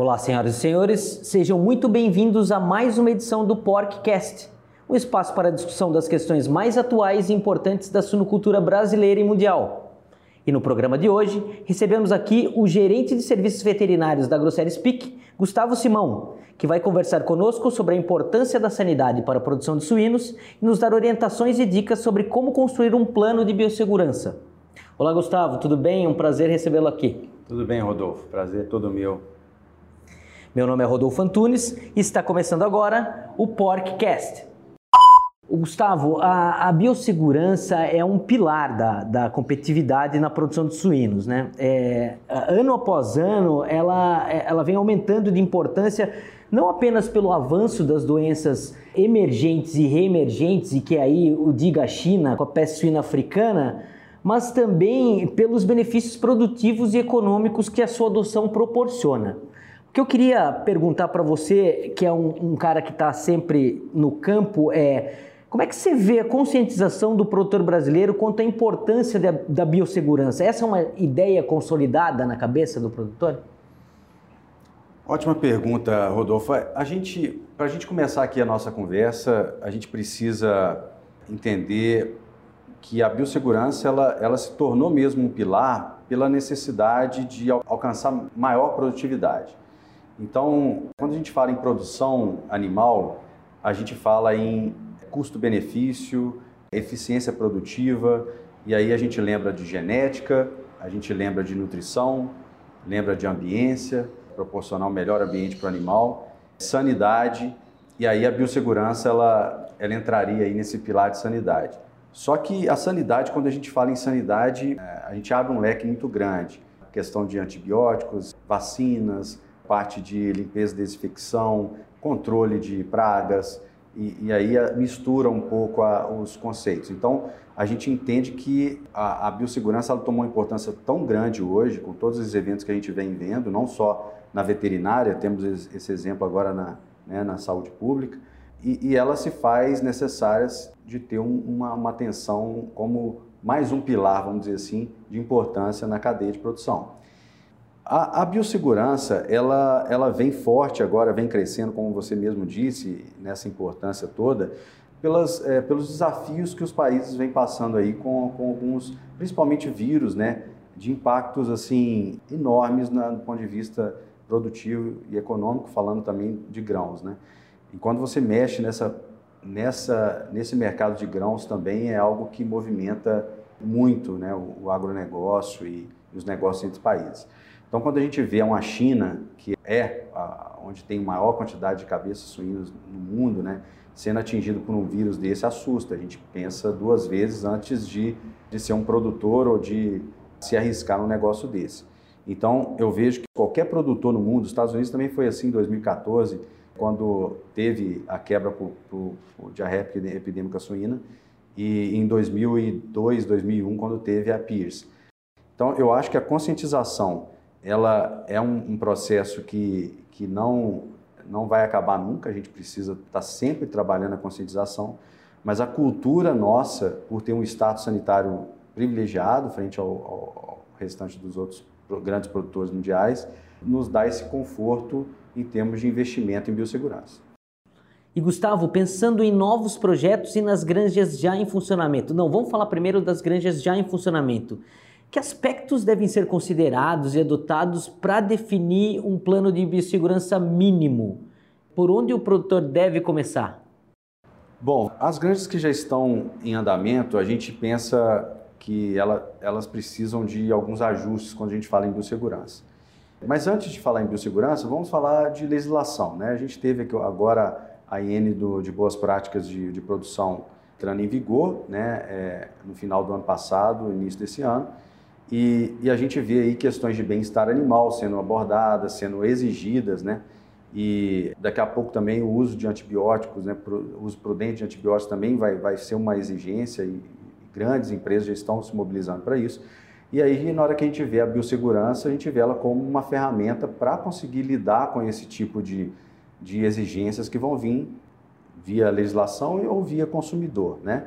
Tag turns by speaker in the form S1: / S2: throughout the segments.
S1: Olá, senhoras e senhores, sejam muito bem-vindos a mais uma edição do Porkcast, um espaço para a discussão das questões mais atuais e importantes da suinocultura brasileira e mundial. E no programa de hoje, recebemos aqui o gerente de serviços veterinários da Grosseries Speak, Gustavo Simão, que vai conversar conosco sobre a importância da sanidade para a produção de suínos e nos dar orientações e dicas sobre como construir um plano de biossegurança. Olá, Gustavo, tudo bem? É um prazer recebê-lo aqui.
S2: Tudo bem, Rodolfo. Prazer todo meu.
S1: Meu nome é Rodolfo Antunes e está começando agora o Porkcast. Gustavo, a, a, biossegurança é um pilar da, da competitividade na produção de suínos, né? É, ano após ano, ela, ela vem aumentando de importância não apenas pelo avanço das doenças emergentes e reemergentes, e que aí o diga a China com a peste suína africana, mas também pelos benefícios produtivos e econômicos que a sua adoção proporciona. O que eu queria perguntar para você, que é um, um cara que está sempre no campo, é como é que você vê a conscientização do produtor brasileiro quanto à importância da, da biossegurança? Essa é uma ideia consolidada na cabeça do produtor?
S2: Ótima pergunta, Rodolfo. A gente, para a gente começar aqui a nossa conversa, a gente precisa entender que a biossegurança ela, ela se tornou mesmo um pilar pela necessidade de alcançar maior produtividade. Então, quando a gente fala em produção animal, a gente fala em custo-benefício, eficiência produtiva, e aí a gente lembra de genética, a gente lembra de nutrição, lembra de ambiência, proporcionar um melhor ambiente para o animal, sanidade, e aí a biossegurança ela, ela entraria aí nesse pilar de sanidade. Só que a sanidade, quando a gente fala em sanidade, é, a gente abre um leque muito grande. A questão de antibióticos, vacinas, parte de limpeza e desinfecção, controle de pragas, e, e aí mistura um pouco a, os conceitos. Então, a gente entende que a, a biossegurança tomou uma importância tão grande hoje, com todos os eventos que a gente vem vendo, não só na veterinária, temos esse exemplo agora na, né, na saúde pública, e, e ela se faz necessárias de ter um, uma, uma atenção como mais um pilar, vamos dizer assim, de importância na cadeia de produção. A, a, biossegurança, ela, ela vem forte agora, vem crescendo, como você mesmo disse, nessa importância toda, pelas, é, pelos desafios que os países vêm passando aí com, com alguns, principalmente vírus, né, de impactos assim enormes na, do ponto de vista produtivo e econômico, falando também de grãos, né. E quando você mexe nessa, nessa, nesse mercado de grãos também é algo que movimenta muito, né, o, o agronegócio e, e os negócios entre os países. Então, quando a gente vê uma China, que é a, onde tem maior quantidade de cabeças suínas no mundo, né, sendo atingido por um vírus desse, assusta. A gente pensa duas vezes antes de, de ser um produtor ou de se arriscar num negócio desse. Então, eu vejo que qualquer produtor no mundo, os Estados Unidos também foi assim em 2014, quando teve a quebra por, por, por diarreia epidêmica suína, e em 2002, 2001, quando teve a Pierce. Então, eu acho que a conscientização ela é um, um, processo que, que não, não vai acabar nunca, a gente precisa estar tá sempre trabalhando a conscientização, mas a cultura nossa, por ter um status sanitário privilegiado frente ao, ao, restante dos outros grandes produtores mundiais, nos dá esse conforto em termos de investimento em biossegurança.
S1: E Gustavo, pensando em novos projetos e nas granjas já em funcionamento. Não, vamos falar primeiro das granjas já em funcionamento. Que aspectos devem ser considerados e adotados para definir um plano de biossegurança mínimo? Por onde o produtor deve começar?
S2: Bom, as granjas que já estão em andamento, a gente pensa que ela, elas precisam de alguns ajustes quando a gente fala em biossegurança. Mas antes de falar em biossegurança, vamos falar de legislação. Né? A gente teve aqui agora a IN do, de Boas Práticas de, de Produção entrando em vigor né? É, no final do ano passado, início desse ano. E, e a gente vê aí questões de bem-estar animal sendo abordadas, sendo exigidas, né? E daqui a pouco também o uso de antibióticos, né? O uso prudente de antibióticos também vai, vai ser uma exigência e, grandes empresas já estão se mobilizando para isso. E aí, na hora que a gente vê a biossegurança, a gente vê ela como uma ferramenta para conseguir lidar com esse tipo de, de exigências que vão vir via legislação ou via consumidor, né?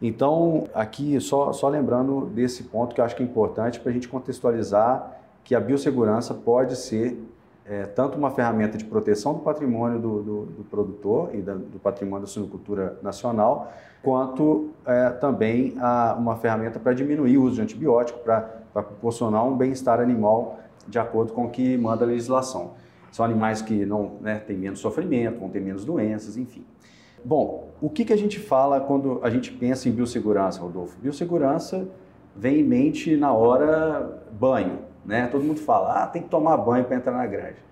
S2: Então, aqui, só, só lembrando desse ponto que eu acho que é importante para a gente contextualizar que a biossegurança pode ser é, tanto uma ferramenta de proteção do patrimônio do, do, do produtor e da, do patrimônio da suinocultura nacional, quanto é, também a, uma ferramenta para diminuir o uso de antibiótico, para proporcionar um bem-estar animal de acordo com o que manda a legislação. São animais que não né, têm menos sofrimento, vão ter menos doenças, enfim. Bom, o que, que a gente fala quando a gente pensa em biossegurança, Rodolfo? Biossegurança vem em mente na hora banho, né? Todo mundo fala, ah, tem que tomar banho para entrar na granja.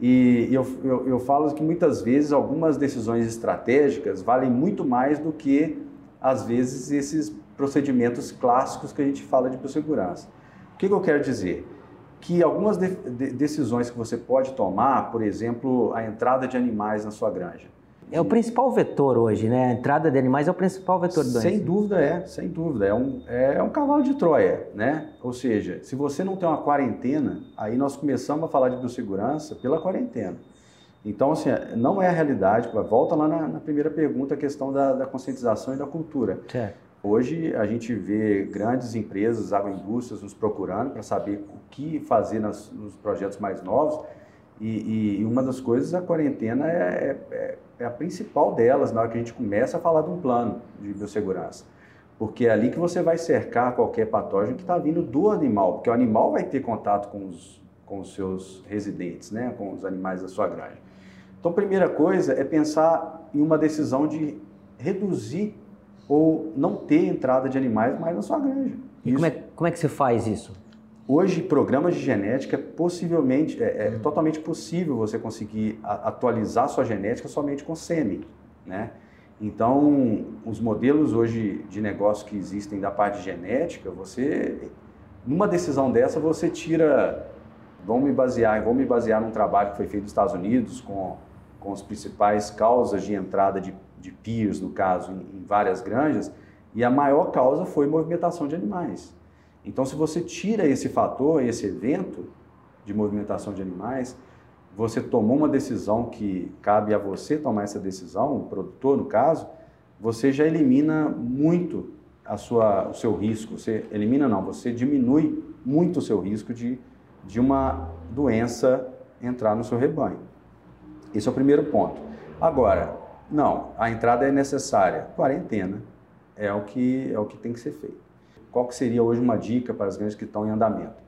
S2: E eu, eu, eu, falo que muitas vezes algumas decisões estratégicas valem muito mais do que, às vezes, esses procedimentos clássicos que a gente fala de biossegurança. O que, que eu quero dizer? Que algumas de, de, decisões que você pode tomar, por exemplo, a entrada de animais na sua granja,
S1: é o principal vetor hoje, né? A entrada de animais é o principal vetor do
S2: doença. Sem dúvida é, sem dúvida. É um, é um cavalo de Troia, né? Ou seja, se você não tem uma quarentena, aí nós começamos a falar de biossegurança pela quarentena. Então, assim, não é a realidade. Volta lá na, na primeira pergunta, a questão da, da conscientização e da cultura.
S1: Certo.
S2: Hoje a gente vê grandes empresas, agroindústrias nos procurando para saber o que fazer nas, nos projetos mais novos e, e, uma das coisas, a quarentena é, é, é, a principal delas na hora que a gente começa a falar de um plano de biossegurança. Porque é ali que você vai cercar qualquer patógeno que está vindo do animal, porque o animal vai ter contato com os, com os seus residentes, né? com os animais da sua granja. Então, a primeira coisa é pensar em uma decisão de reduzir ou não ter entrada de animais mais na sua granja.
S1: E como é, como é que você faz isso?
S2: Hoje, programas de genética, possivelmente, é, é totalmente possível você conseguir atualizar sua genética somente com sêmen, né? Então, os modelos hoje de negócio que existem da parte genética, você, numa decisão dessa, você tira, vamos me basear, vamos me basear num trabalho que foi feito nos Estados Unidos com, com as principais causas de entrada de, de no caso, em, em várias granjas, e a maior causa foi movimentação de animais. Então, se você tira esse fator, esse evento de movimentação de animais, você tomou uma decisão que cabe a você tomar essa decisão, o produtor no caso, você já elimina muito a sua, o seu risco. Você elimina não, você diminui muito o seu risco de, de uma doença entrar no seu rebanho. Esse é o primeiro ponto. Agora, não, a entrada é necessária. Quarentena é o que é o que tem que ser feito. Qual que seria hoje uma dica para as granjas que estão em andamento?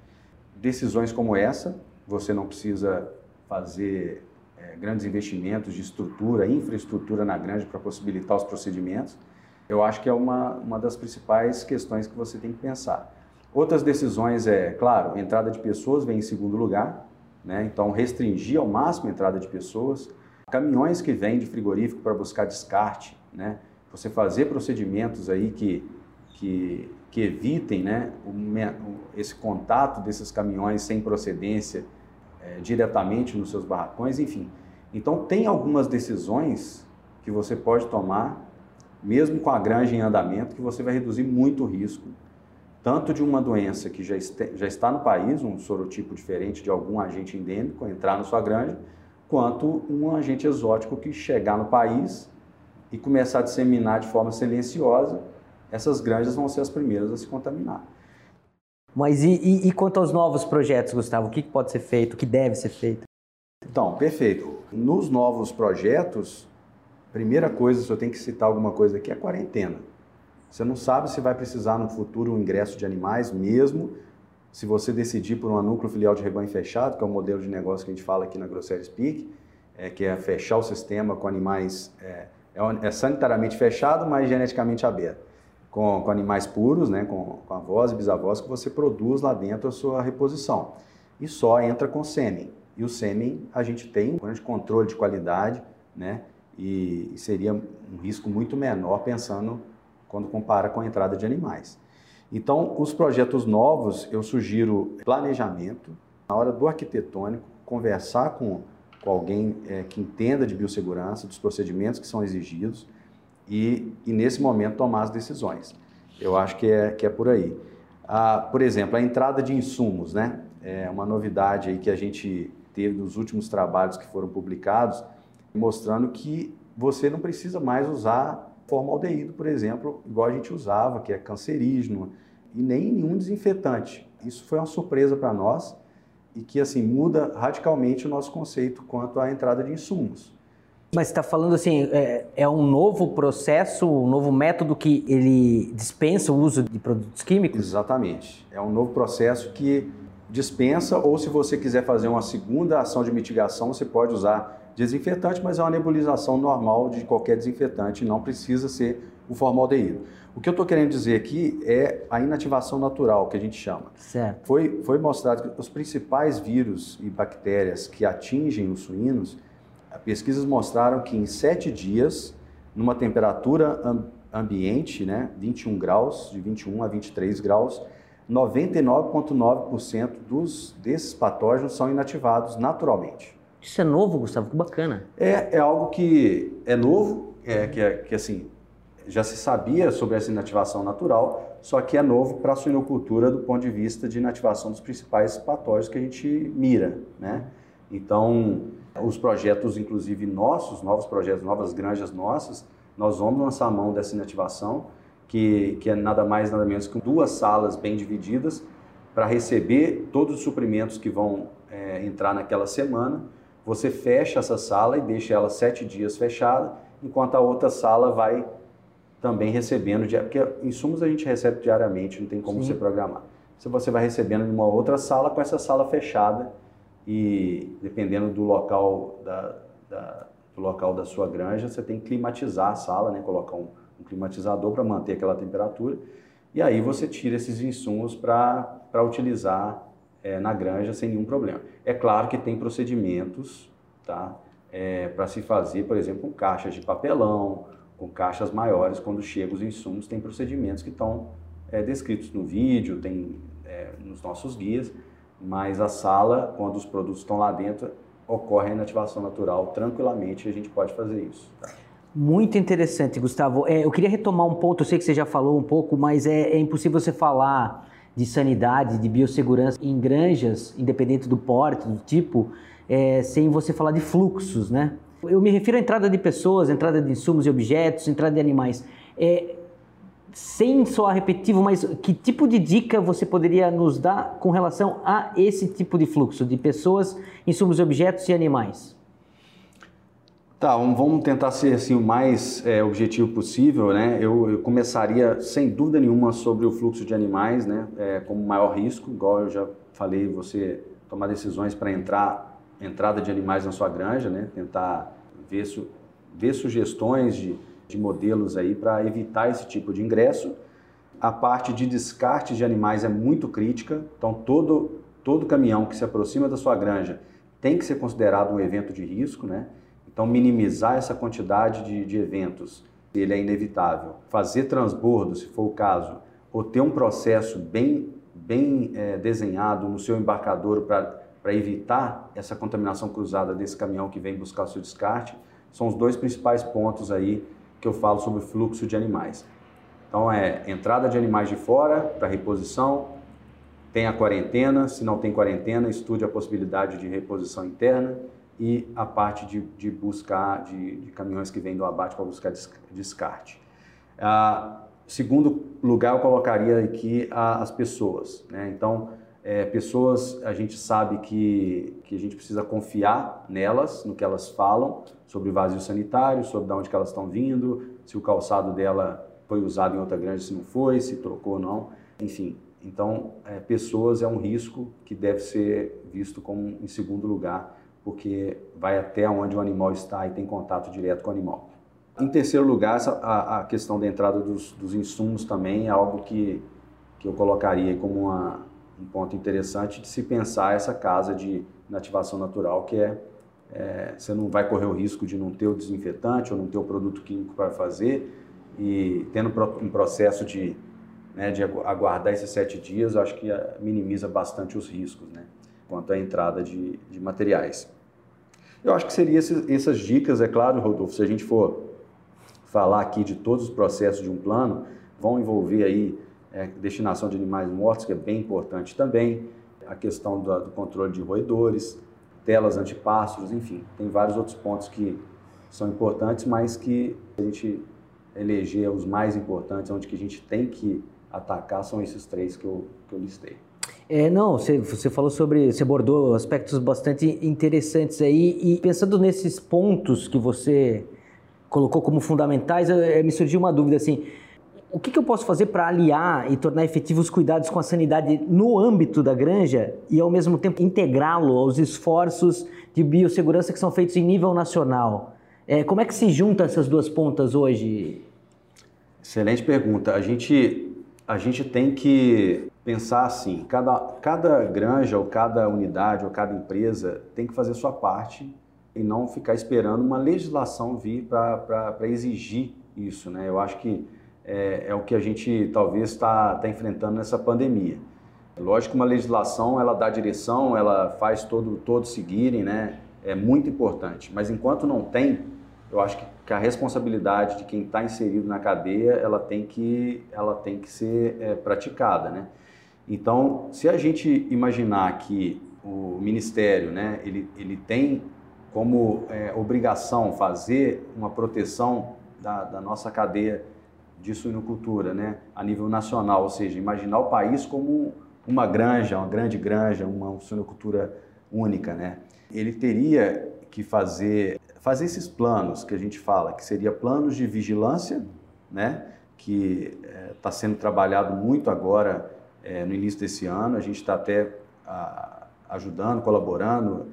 S2: Decisões como essa, você não precisa fazer é, grandes investimentos de estrutura, infraestrutura na granja para possibilitar os procedimentos. Eu acho que é uma, uma das principais questões que você tem que pensar. Outras decisões é, claro, entrada de pessoas vem em segundo lugar, né? então restringir ao máximo a entrada de pessoas. Caminhões que vêm de frigorífico para buscar descarte, né? você fazer procedimentos aí que, que que evitem né, esse contato desses caminhões sem procedência é, diretamente nos seus barracões, enfim. Então, tem algumas decisões que você pode tomar, mesmo com a granja em andamento, que você vai reduzir muito o risco, tanto de uma doença que já, este, já está no país, um sorotipo diferente de algum agente endêmico entrar na sua granja, quanto um agente exótico que chegar no país e começar a disseminar de forma silenciosa essas granjas vão ser as primeiras a se contaminar.
S1: Mas e, e, e quanto aos novos projetos, Gustavo? O que pode ser feito? O que deve ser feito?
S2: Então, perfeito. Nos novos projetos, primeira coisa, se eu tenho que citar alguma coisa aqui, é a quarentena. Você não sabe se vai precisar no futuro um ingresso de animais, mesmo se você decidir por um núcleo filial de rebanho fechado, que é o modelo de negócio que a gente fala aqui na Grosseria Speak, é, que é fechar o sistema com animais, é, é, é sanitariamente fechado, mas geneticamente aberto com, com animais puros, né, com, com avós e bisavós, que você produz lá dentro a sua reposição. E só entra com sêmen. E o sêmen a gente tem um grande controle de qualidade, né, e seria um risco muito menor pensando quando compara com a entrada de animais. Então, os projetos novos, eu sugiro planejamento, na hora do arquitetônico, conversar com, com alguém é, que entenda de biossegurança, dos procedimentos que são exigidos, e, e nesse momento tomar as decisões. Eu acho que é, que é por aí. Ah, por exemplo, a entrada de insumos, né? É uma novidade aí que a gente teve nos últimos trabalhos que foram publicados, mostrando que você não precisa mais usar formaldeído, por exemplo, igual a gente usava, que é cancerígeno, e nem nenhum desinfetante. Isso foi uma surpresa para nós. e que assim muda radicalmente o nosso conceito quanto à entrada de insumos.
S1: Mas está falando assim, é, é, um novo processo, um novo método que ele dispensa o uso de produtos químicos?
S2: Exatamente. É um novo processo que dispensa, ou se você quiser fazer uma segunda ação de mitigação, você pode usar desinfetante, mas é uma nebulização normal de qualquer desinfetante, não precisa ser o formaldeído. O que eu estou querendo dizer aqui é a inativação natural, que a gente chama.
S1: Certo.
S2: Foi, foi mostrado que os principais vírus e bactérias que atingem os suínos, pesquisas mostraram que em sete dias, numa temperatura ambiente, né, 21 graus, de 21 a 23 graus, 99,9% dos, desses patógenos são inativados naturalmente.
S1: Isso é novo, Gustavo? Que bacana.
S2: É, é algo que é novo, é, que, é, que assim, já se sabia sobre essa inativação natural, só que é novo para a suinocultura do ponto de vista de inativação dos principais patógenos que a gente mira, né? Então, os projetos, inclusive nossos, novos projetos, novas granjas nossas, nós vamos lançar a mão dessa inativação que, que é nada mais, nada menos que duas salas bem divididas para receber todos os suprimentos que vão é, entrar naquela semana. Você fecha essa sala e deixa ela sete dias fechada, enquanto a outra sala vai também recebendo, porque insumos a gente recebe diariamente, não tem como Sim. você programar. Se você vai recebendo em uma outra sala com essa sala fechada e dependendo do local da, da, do local da sua granja, você tem que climatizar a sala, né? colocar um, um climatizador para manter aquela temperatura. E aí você tira esses insumos para utilizar é, na granja sem nenhum problema. É claro que tem procedimentos tá, é, para se fazer, por exemplo, com caixas de papelão, com caixas maiores, quando chegam os insumos, tem procedimentos que estão é, descritos no vídeo, tem é, nos nossos guias, mas a sala, quando os produtos estão lá dentro, ocorre a inativação natural tranquilamente e a gente pode fazer isso. Tá?
S1: Muito interessante, Gustavo. É, eu queria retomar um ponto, eu sei que você já falou um pouco, mas é, é impossível você falar de sanidade, de biossegurança em granjas, independente do porte, do tipo, é, sem você falar de fluxos, né? Eu me refiro à entrada de pessoas, entrada de insumos e objetos, entrada de animais. É, sem soar repetitivo, mas que tipo de dica você poderia nos dar com relação a esse tipo de fluxo de pessoas, insumos objetos e animais?
S2: Tá, vamos tentar ser assim, o mais é, objetivo possível. Né? Eu, eu, começaria, sem dúvida nenhuma, sobre o fluxo de animais né? É, como maior risco, igual eu já falei, você tomar decisões para entrar entrada de animais na sua granja, né? tentar ver, ver sugestões de, de modelos aí para evitar esse tipo de ingresso. A parte de descarte de animais é muito crítica, então todo, todo caminhão que se aproxima da sua granja tem que ser considerado um evento de risco, né? Então, minimizar essa quantidade de, de eventos, ele é inevitável. Fazer transbordo, se for o caso, ou ter um processo bem, bem é, desenhado no seu embarcador para evitar essa contaminação cruzada desse caminhão que vem buscar o seu descarte, são os dois principais pontos aí que eu falo sobre fluxo de animais. Então, é entrada de animais de fora para reposição, tem a quarentena, se não tem quarentena, estude a possibilidade de reposição interna e a parte de, de buscar, de, de, caminhões que vêm do abate para buscar descarte. Ah, segundo lugar, eu colocaria aqui as pessoas. Né? Então, é, pessoas, a gente sabe que, que a gente precisa confiar nelas, no que elas falam, sobre vazio sanitário, sobre de onde elas estão vindo, se o calçado dela foi usado em outra granja, se não foi, se trocou ou não, enfim. Então, é, pessoas é um risco que deve ser visto como em segundo lugar porque vai até onde o animal está e tem contato direto com o animal. Em terceiro lugar, a, a questão da entrada dos, dos, insumos também é algo que, que eu colocaria como uma, um ponto interessante de se pensar essa casa de inativação natural, que é, é, você não vai correr o risco de não ter o desinfetante ou não ter o produto químico para fazer e tendo um processo de, né, de aguardar esses sete dias, acho que eh, minimiza bastante os riscos, né? quanto à entrada de, de materiais. Eu acho que seriam essas dicas, é claro, Rodolfo, se a gente for falar aqui de todos os processos de um plano, vão envolver aí é, destinação de animais mortos, que é bem importante também, a questão do, do controle de roedores, telas antipássaros, enfim, tem vários outros pontos que são importantes, mas que a gente eleger os mais importantes, onde que a gente tem que atacar, são esses três que eu, que eu listei.
S1: É, não, você, você falou sobre, você abordou aspectos bastante interessantes aí e pensando nesses pontos que você colocou como fundamentais, me surgiu uma dúvida assim, o que, que eu posso fazer para aliar e tornar efetivos os cuidados com a sanidade no âmbito da granja e ao mesmo tempo integrá-lo aos esforços de biossegurança que são feitos em nível nacional? É, como é que se juntam essas duas pontas hoje?
S2: Excelente pergunta. A gente, a gente tem que pensar assim: cada, cada granja, ou cada unidade, ou cada empresa tem que fazer sua parte e não ficar esperando uma legislação vir para exigir isso. Né? Eu acho que é, é o que a gente talvez está tá enfrentando nessa pandemia. Lógico que uma legislação ela dá direção, ela faz todo, todos seguirem, né? é muito importante. Mas enquanto não tem, eu acho que, que a responsabilidade de quem está inserido na cadeia ela tem que, ela tem que ser é, praticada. Né? Então, se a gente imaginar que o Ministério né, ele, ele tem como é, obrigação fazer uma proteção da, da nossa cadeia de suinocultura, né, a nível nacional, ou seja, imaginar o país como uma granja, uma grande granja, uma suinocultura única, né? Ele teria que fazer fazer esses planos que a gente fala, que seria planos de vigilância, né, que está é, sendo trabalhado muito agora é, no início desse ano. A gente está até a, ajudando, colaborando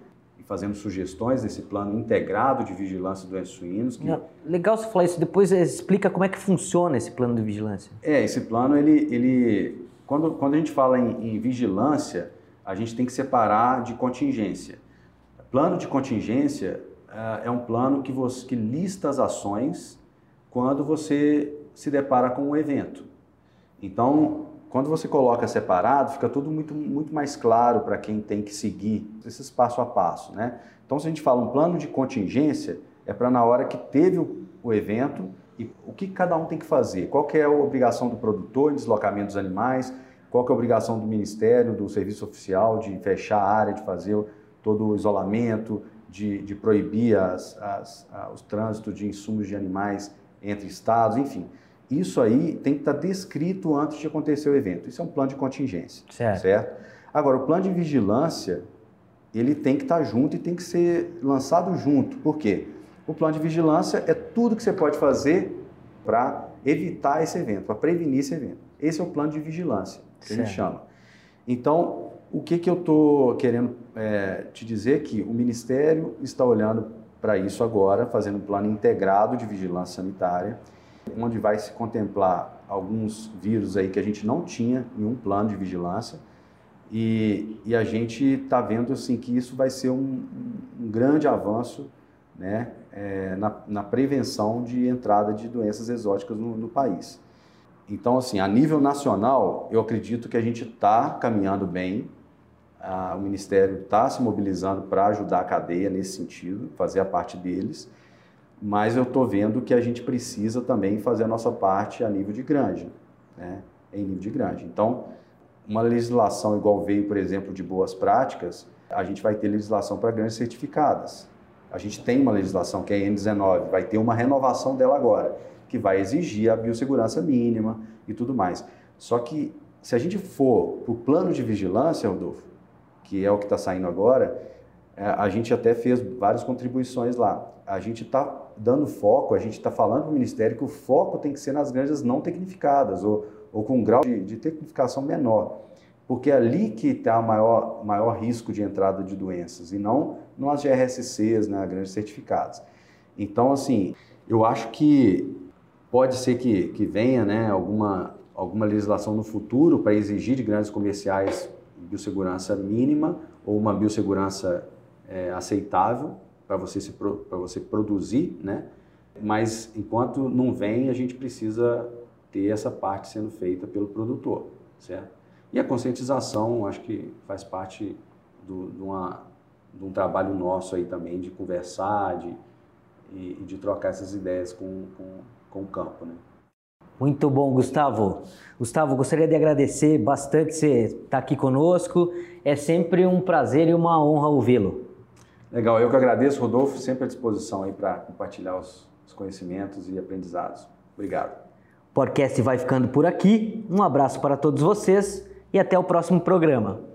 S2: fazendo sugestões desse plano integrado de vigilância de doenças suínos. Que...
S1: Legal você falar isso. Depois explica como é que funciona esse plano de vigilância.
S2: É, esse plano, ele, ele quando, quando a gente fala em, em vigilância, a gente tem que separar de contingência. Plano de contingência uh, é um plano que, você, que lista as ações quando você se depara com um evento. Então, quando você coloca separado, fica tudo muito, muito mais claro para quem tem que seguir esses passo a passo, né? Então, se a gente fala um plano de contingência, é para na hora que teve o, evento e o que cada um tem que fazer. Qual que é a obrigação do produtor em deslocamento dos animais, qual que é a obrigação do Ministério, do Serviço Oficial de fechar a área, de fazer todo o isolamento, de, de proibir as, as, os trânsitos de insumos de animais entre estados, enfim. Isso aí tem que estar descrito antes de acontecer o evento. Isso é um plano de contingência, certo? certo? Agora, o plano de vigilância, ele tem que estar junto e tem que ser lançado junto. Por quê? O plano de vigilância é tudo que você pode fazer para evitar esse evento, para prevenir esse evento. Esse é o plano de vigilância, que certo. a gente chama. Então, o que, que eu estou querendo é, te dizer é que o Ministério está olhando para isso agora, fazendo um plano integrado de vigilância sanitária, onde vai se contemplar alguns vírus aí que a gente não tinha em um plano de vigilância. E, e a gente está vendo assim que isso vai ser um, um grande avanço né, é, na, na, prevenção de entrada de doenças exóticas no, no país. Então, assim, a nível nacional, eu acredito que a gente está caminhando bem, o Ministério está se mobilizando para ajudar a cadeia nesse sentido, fazer a parte deles mas eu estou vendo que a gente precisa também fazer a nossa parte a nível de grande, né? em nível de grande. Então, uma legislação igual veio, por exemplo, de boas práticas, a gente vai ter legislação para grandes certificadas. A gente tem uma legislação que é a N19, vai ter uma renovação dela agora, que vai exigir a biossegurança mínima e tudo mais. Só que se a gente for para o plano de vigilância, Rodolfo, que é o que está saindo agora, é, a gente até fez várias contribuições lá. A gente está dando foco, a gente está falando para o Ministério que o foco tem que ser nas granjas não tecnificadas ou, ou com um grau de, de tecnificação menor, porque é ali que está o maior, maior risco de entrada de doenças e não nas GRSCs, né, granjas certificadas. Então, assim, eu acho que pode ser que, que venha né, alguma, alguma legislação no futuro para exigir de grandes comerciais biossegurança mínima ou uma biossegurança é, aceitável, para você, se, para você produzir, né? Mas enquanto não vem, a gente precisa ter essa parte sendo feita pelo produtor, certo? E a conscientização, acho que faz parte do, de, uma, de um trabalho nosso aí também de conversar, de, e, de trocar essas ideias com, com, com o campo, né?
S1: Muito bom, Gustavo. Gustavo, gostaria de agradecer bastante você estar aqui conosco. É sempre um prazer e uma honra ouvi-lo.
S2: Legal, eu que agradeço, Rodolfo, sempre à disposição aí para compartilhar os, os conhecimentos e aprendizados. Obrigado.
S1: O podcast vai ficando por aqui. Um abraço para todos vocês e até o próximo programa.